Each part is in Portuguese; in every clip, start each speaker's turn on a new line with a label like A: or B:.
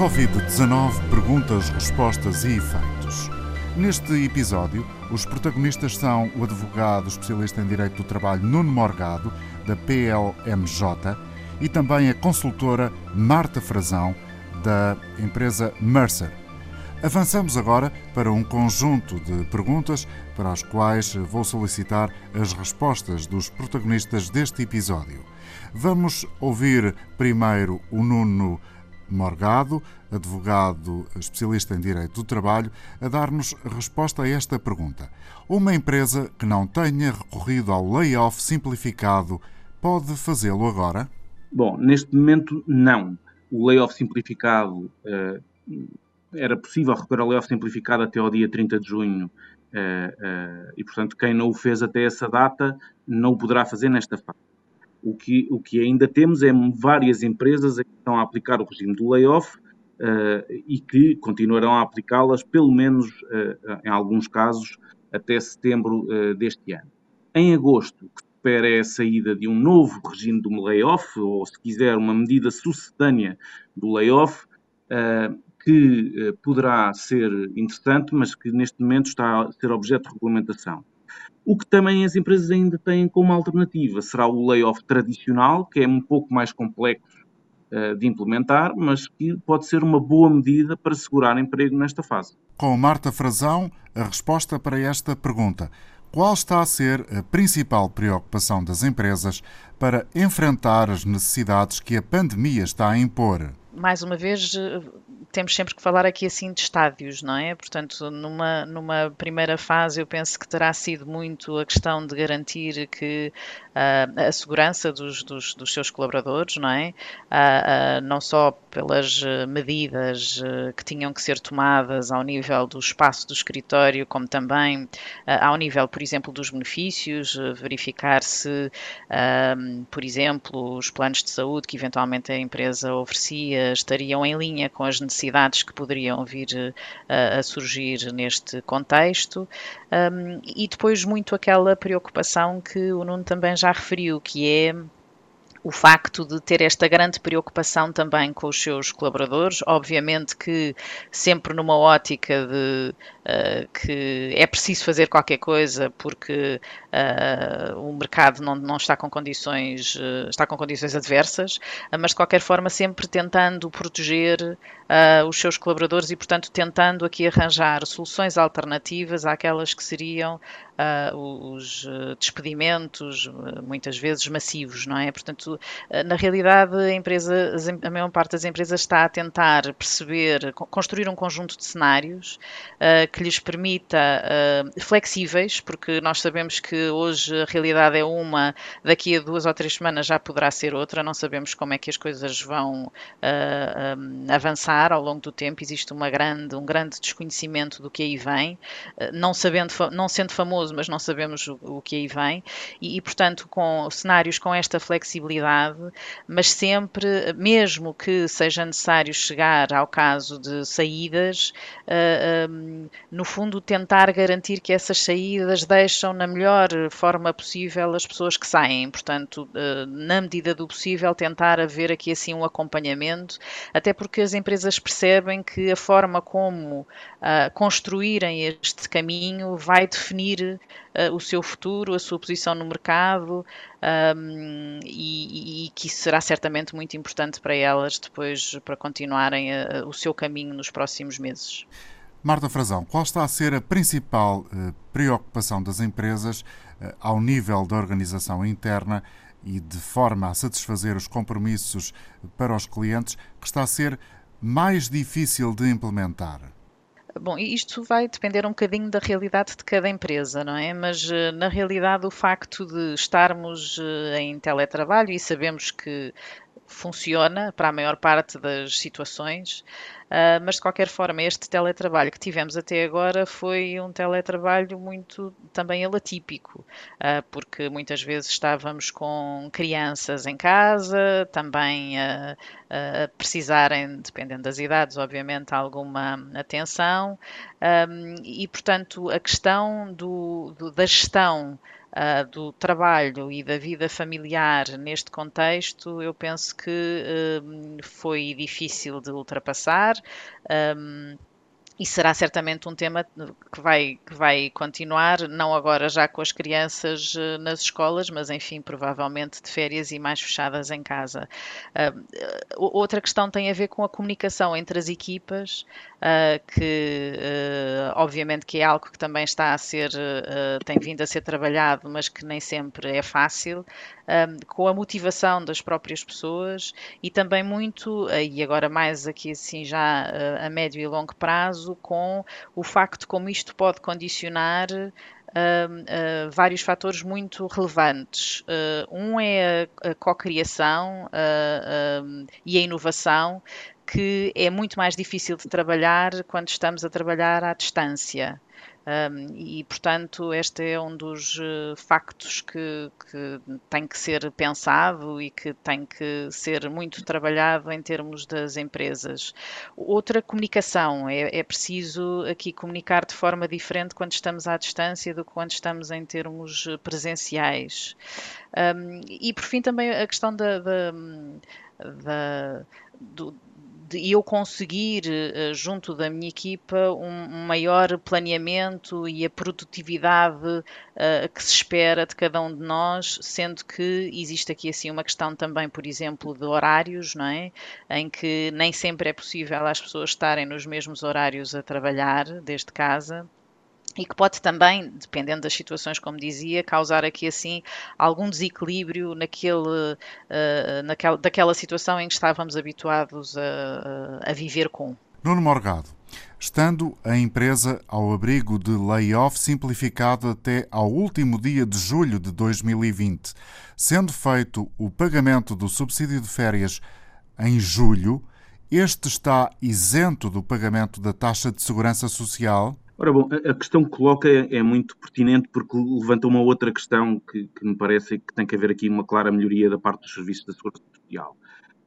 A: Covid-19 Perguntas, Respostas e Efeitos. Neste episódio, os protagonistas são o advogado especialista em Direito do Trabalho Nuno Morgado, da PLMJ, e também a consultora Marta Frazão, da empresa Mercer. Avançamos agora para um conjunto de perguntas para as quais vou solicitar as respostas dos protagonistas deste episódio. Vamos ouvir primeiro o Nuno Morgado, advogado especialista em direito do trabalho, a dar-nos resposta a esta pergunta. Uma empresa que não tenha recorrido ao layoff simplificado pode fazê-lo agora?
B: Bom, neste momento não. O layoff simplificado uh, era possível recorrer ao layoff simplificado até ao dia 30 de junho uh, uh, e, portanto, quem não o fez até essa data não o poderá fazer nesta fase. O que, o que ainda temos é várias empresas que estão a aplicar o regime do layoff uh, e que continuarão a aplicá-las, pelo menos uh, em alguns casos, até setembro uh, deste ano. Em agosto, o que se espera é a saída de um novo regime do layoff, ou se quiser, uma medida sucedânea do layoff, que poderá ser interessante, mas que neste momento está a ser objeto de regulamentação. O que também as empresas ainda têm como alternativa será o layoff tradicional, que é um pouco mais complexo uh, de implementar, mas que pode ser uma boa medida para segurar emprego nesta fase.
A: Com Marta Frazão, a resposta para esta pergunta. Qual está a ser a principal preocupação das empresas para enfrentar as necessidades que a pandemia está a impor?
C: Mais uma vez, temos sempre que falar aqui assim de estádios, não é? Portanto, numa, numa primeira fase, eu penso que terá sido muito a questão de garantir que uh, a segurança dos, dos, dos, seus colaboradores, não é? Uh, uh, não só pelas medidas que tinham que ser tomadas ao nível do espaço do escritório, como também ao nível, por exemplo, dos benefícios, verificar se, por exemplo, os planos de saúde que eventualmente a empresa oferecia estariam em linha com as necessidades necessidades que poderiam vir a, a surgir neste contexto. Um, e depois muito aquela preocupação que o Nuno também já referiu, que é o facto de ter esta grande preocupação também com os seus colaboradores, obviamente que sempre numa ótica de uh, que é preciso fazer qualquer coisa porque uh, o mercado não, não está com condições uh, está com condições adversas, mas de qualquer forma sempre tentando proteger os seus colaboradores e portanto tentando aqui arranjar soluções alternativas àquelas que seriam os despedimentos muitas vezes massivos, não é? Portanto, na realidade a empresa, a maior parte das empresas está a tentar perceber, construir um conjunto de cenários que lhes permita uh, flexíveis, porque nós sabemos que hoje a realidade é uma, daqui a duas ou três semanas já poderá ser outra, não sabemos como é que as coisas vão uh, um, avançar ao longo do tempo, existe uma grande, um grande desconhecimento do que aí vem, uh, não, sabendo, não sendo famoso, mas não sabemos o, o que aí vem, e, e, portanto com cenários com esta flexibilidade, mas sempre, mesmo que seja necessário chegar ao caso de saídas, um, no fundo, tentar garantir que essas saídas deixam na melhor forma possível as pessoas que saem. Portanto, eh, na medida do possível, tentar haver aqui assim um acompanhamento, até porque as empresas percebem que a forma como uh, construírem este caminho vai definir uh, o seu futuro, a sua posição no mercado um, e, e, que será certamente muito importante para elas depois para continuarem uh, o seu caminho nos próximos meses.
A: Marta Frazão, qual está a ser a principal eh, preocupação das empresas eh, ao nível da organização interna e de forma a satisfazer os compromissos para os clientes que está a ser mais difícil de implementar?
C: Bom, isto vai depender um bocadinho da realidade de cada empresa, não é? Mas eh, na realidade o facto de estarmos em teletrabalho e sabemos que funciona para a maior parte das situações, Uh, mas de qualquer forma, este teletrabalho que tivemos até agora foi um teletrabalho muito também atípico, uh, porque muitas vezes estávamos com crianças em casa, também a, precisarem, dependendo das idades, obviamente, alguma atenção, um, e portanto a questão do, do da gestão uh, do trabalho e da vida familiar neste contexto, eu penso que uh, foi difícil de ultrapassar. Um, e será certamente um tema que vai, que vai continuar, não agora já com as crianças nas escolas, mas enfim, provavelmente de férias e mais fechadas em casa. Uh, outra questão tem a ver com a comunicação entre as equipas, que obviamente que é algo que também está a ser, tem vindo a ser trabalhado, mas que nem sempre é fácil com a motivação das próprias pessoas e também muito, e agora mais aqui assim já a médio e longo prazo, com o facto como isto pode condicionar Uh, vários fatores muito relevantes. Uh, um é a, a cocriação e a inovação, que é muito mais difícil de trabalhar quando estamos a trabalhar à distância. Um, e, portanto, este é um dos uh, factos que, que, tem que ser pensado e que tem que ser muito trabalhado em termos das empresas. Outra comunicação, é, é preciso aqui comunicar de forma diferente quando estamos à distância do que quando estamos em termos presenciais. Um, e, por fim, também a questão da, da, da do, de eu conseguir, eh, junto da minha equipa, um, maior planeamento e a produtividade uh, que se espera de cada um de nós, sendo que existe aqui assim uma questão também, por exemplo, de horários, não é? Em que nem sempre é possível as pessoas estarem nos mesmos horários a trabalhar desde casa e que pode também, dependendo das situações, como dizia, causar aqui assim algum desequilíbrio naquele, uh, naquela, daquela situação em que estávamos habituados a, a viver com.
A: Nuno Morgado, estando a empresa ao abrigo de layoff simplificado até ao último dia de julho de 2020, sendo feito o pagamento do subsídio de férias em julho, este está isento do pagamento da taxa de segurança social?
B: Ora bom, a questão que coloca é, é muito pertinente porque levanta uma outra questão que, que, me parece que tem que haver aqui uma clara melhoria da parte dos serviços da segurança social.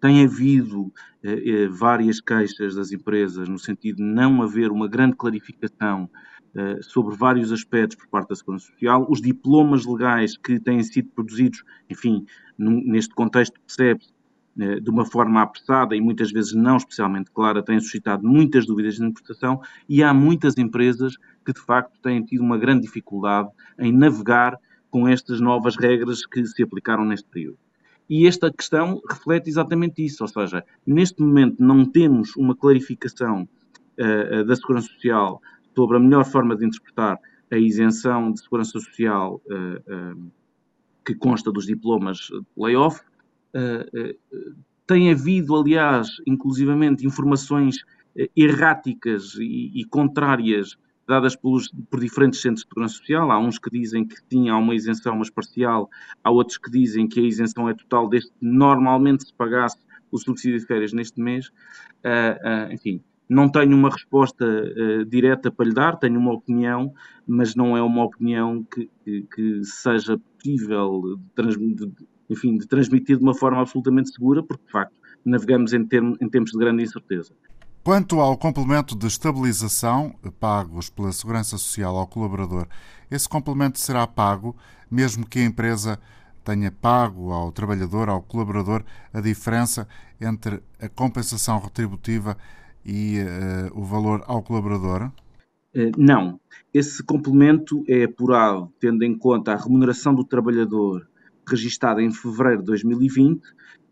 B: Tem havido eh, eh, várias queixas das empresas no sentido de não haver uma grande clarificação eh, sobre vários aspectos por parte da segurança social. Os diplomas legais que têm sido produzidos, enfim, num, neste contexto percebe-se de uma forma apressada e muitas vezes não especialmente clara, têm suscitado muitas dúvidas de interpretação e há muitas empresas que de facto têm tido uma grande dificuldade em navegar com estas novas regras que se aplicaram neste período. E esta questão reflete exatamente isso, ou seja, neste momento não temos uma clarificação uh, da Segurança Social sobre a melhor forma de interpretar a isenção de Segurança Social uh, uh, que consta dos diplomas de layoff, tem havido, aliás, inclusivamente, informações uh, erráticas e, e, contrárias dadas pelos, por diferentes centros de segurança social. Há uns que dizem que sim, há uma isenção, mas parcial. Há outros que dizem que a isenção é total, desde que normalmente se pagasse o subsídio de férias neste mês. enfim, não tenho uma resposta uh, direta para lhe dar, tenho uma opinião, mas não é uma opinião que, que, que seja possível de, de, enfim, de transmitir de uma forma absolutamente segura, porque de facto navegamos em, termos, em tempos de grande incerteza.
A: Quanto ao complemento de estabilização pagos pela Segurança Social ao colaborador, esse complemento será pago mesmo que a empresa tenha pago ao trabalhador, ao colaborador, a diferença entre a compensação retributiva e uh, o valor ao colaborador?
B: Uh, não. Esse complemento é apurado tendo em conta a remuneração do trabalhador registada em fevereiro de 2020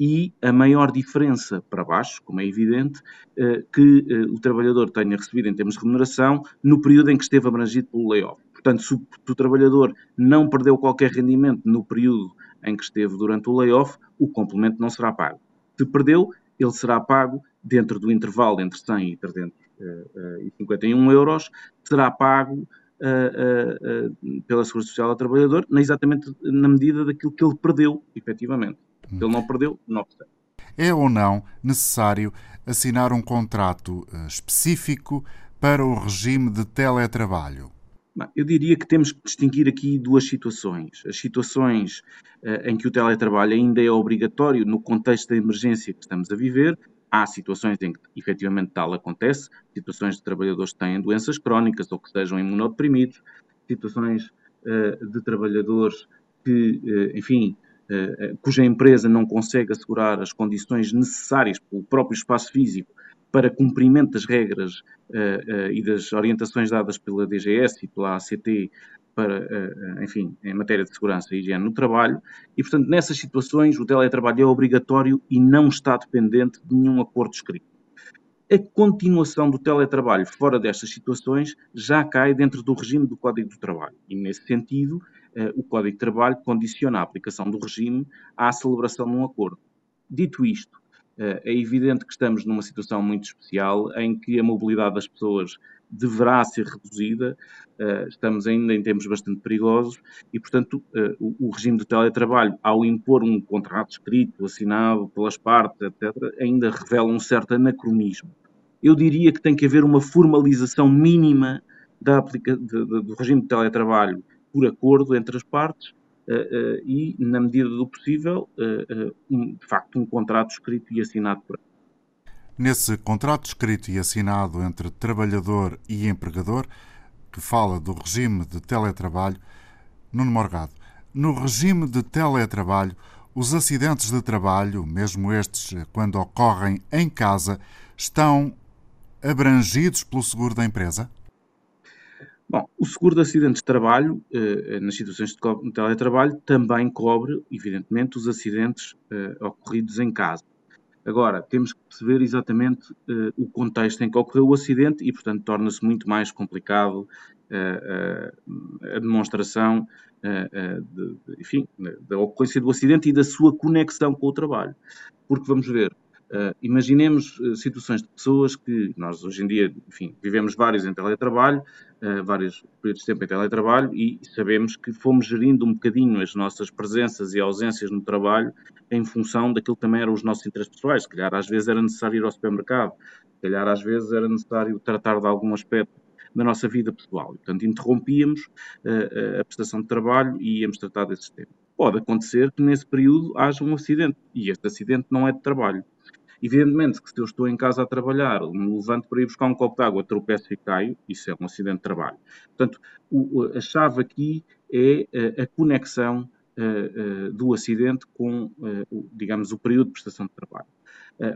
B: e a maior diferença para baixo, como é evidente, eh, que eh, o trabalhador tenha recebido em termos de remuneração no período em que esteve abrangido pelo layoff. Portanto, se o trabalhador não perdeu qualquer rendimento no período em que esteve durante o layoff, o complemento não será pago. Se perdeu, ele será pago dentro do intervalo entre 100 e 351 eh, euros, será pago uh, uh, pela Segurança Social ao trabalhador, exatamente na medida daquilo que ele perdeu, efetivamente. Hum. Ele não perdeu, não recebe.
A: É ou não necessário assinar um contrato eh, específico para o regime de teletrabalho?
B: Eu diria que temos que distinguir aqui duas situações. As situações uh, em que o teletrabalho ainda é obrigatório no contexto da emergência que estamos a viver. Há situações em que efetivamente tal acontece, situações de trabalhadores que têm doenças crónicas ou que sejam imunodeprimidos, situações uh, de trabalhadores que, uh, enfim, cuja empresa não consegue assegurar as condições necessárias pelo próprio espaço físico para cumprimento das regras e das orientações dadas pela DGS e pela ACT para, uh, enfim, em matéria de segurança e higiene no trabalho, e, portanto, nessas situações o teletrabalho é obrigatório e não está dependente de nenhum acordo escrito. A continuação do teletrabalho fora destas situações já cai dentro do regime do Código do Trabalho, e, nesse sentido, o Código de Trabalho condiciona a aplicação do regime à celebração de um acordo. Dito isto, eh, é evidente que estamos numa situação muito especial em que a mobilidade das pessoas deverá ser reduzida, eh, estamos ainda em tempos bastante perigosos e, portanto, eh, o regime de teletrabalho, ao impor um contrato escrito, assinado pelas partes, etc., ainda revela um certo anacronismo. Eu diria que tem que haver uma formalização mínima da aplica do regime de teletrabalho por acordo entre as partes e, na medida do possível, uh, um, de facto, um contrato escrito e assinado por
A: Nesse contrato escrito e assinado entre trabalhador e empregador, que fala do regime de teletrabalho, Nuno Morgado, no regime de teletrabalho, os acidentes de trabalho, mesmo estes quando ocorrem em casa, estão abrangidos pelo seguro da empresa?
B: Bom, o seguro de acidentes de trabalho, eh, nas situações de teletrabalho, também cobre, evidentemente, os acidentes eh, ocorridos em casa. Agora, temos que perceber exatamente eh, o contexto em que ocorreu o acidente e, portanto, torna-se muito mais complicado a demonstração de, enfim, da ocorrência do acidente e da sua conexão com o trabalho. Porque, vamos ver, Uh, imaginemos uh, situações de pessoas que nós hoje em dia, enfim, vivemos vários em teletrabalho, uh, vários períodos de tempo em teletrabalho e sabemos que fomos gerindo um bocadinho as nossas presenças e ausências no trabalho em função daquilo que também eram os nossos interesses pessoais. Se calhar às vezes era necessário ir ao supermercado, se calhar às vezes era necessário tratar de algum aspecto da nossa vida pessoal. Portanto, interrompíamos a prestação de trabalho e íamos tratar desses temas. Pode acontecer que nesse período haja um acidente e este acidente não é de trabalho Evidentemente que se eu estou em casa a trabalhar, me levanto para ir buscar um copo de água, tropeço e caio, isso é um acidente de trabalho. Portanto, o, a chave aqui é a, a conexão uh, uh, do acidente com, uh, digamos, o período de prestação de trabalho.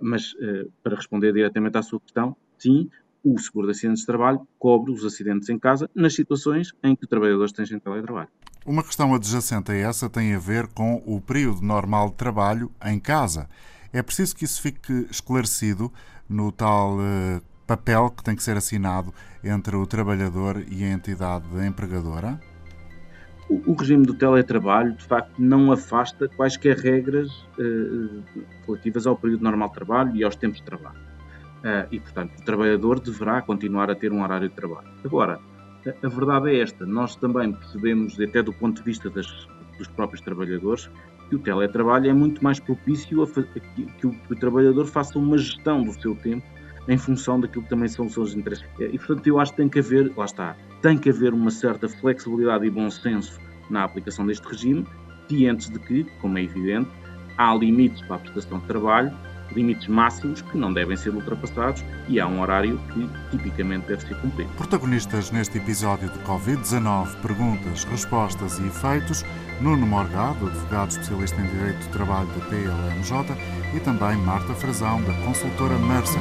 B: mas, para responder diretamente à sua questão, sim, o seguro de acidentes de trabalho cobre os acidentes em casa nas situações em que o trabalhador esteja em teletrabalho.
A: Uma questão adjacente a essa tem a ver com o período normal de trabalho em casa. É preciso que isso fique esclarecido no tal uh, papel que tem que ser assinado entre o trabalhador e a entidade empregadora?
B: O, o regime do teletrabalho, de facto, não afasta quaisquer regras uh, relativas ao período normal de trabalho e aos tempos de trabalho. Uh, e, portanto, o trabalhador deverá continuar a ter um horário de trabalho. Agora, a, a verdade é esta: nós também percebemos, até do ponto de vista das, dos próprios trabalhadores, que o teletrabalho é muito mais propício a, que, o, que o trabalhador faça uma gestão do seu tempo em função daquilo que também são os seus interesses. E, portanto, eu acho que tem que haver, lá está, tem que haver uma certa flexibilidade e bom senso na aplicação deste regime, cientes de que, como é evidente, há limites para a prestação de trabalho limites máximos que não devem ser ultrapassados e há um horário que tipicamente deve ser cumprido.
A: Protagonistas neste episódio de Covid-19, perguntas, respostas e efeitos, Nuno Morgado, advogado especialista em Direito do Trabalho da PLMJ e também Marta Frazão, da consultora Mercer.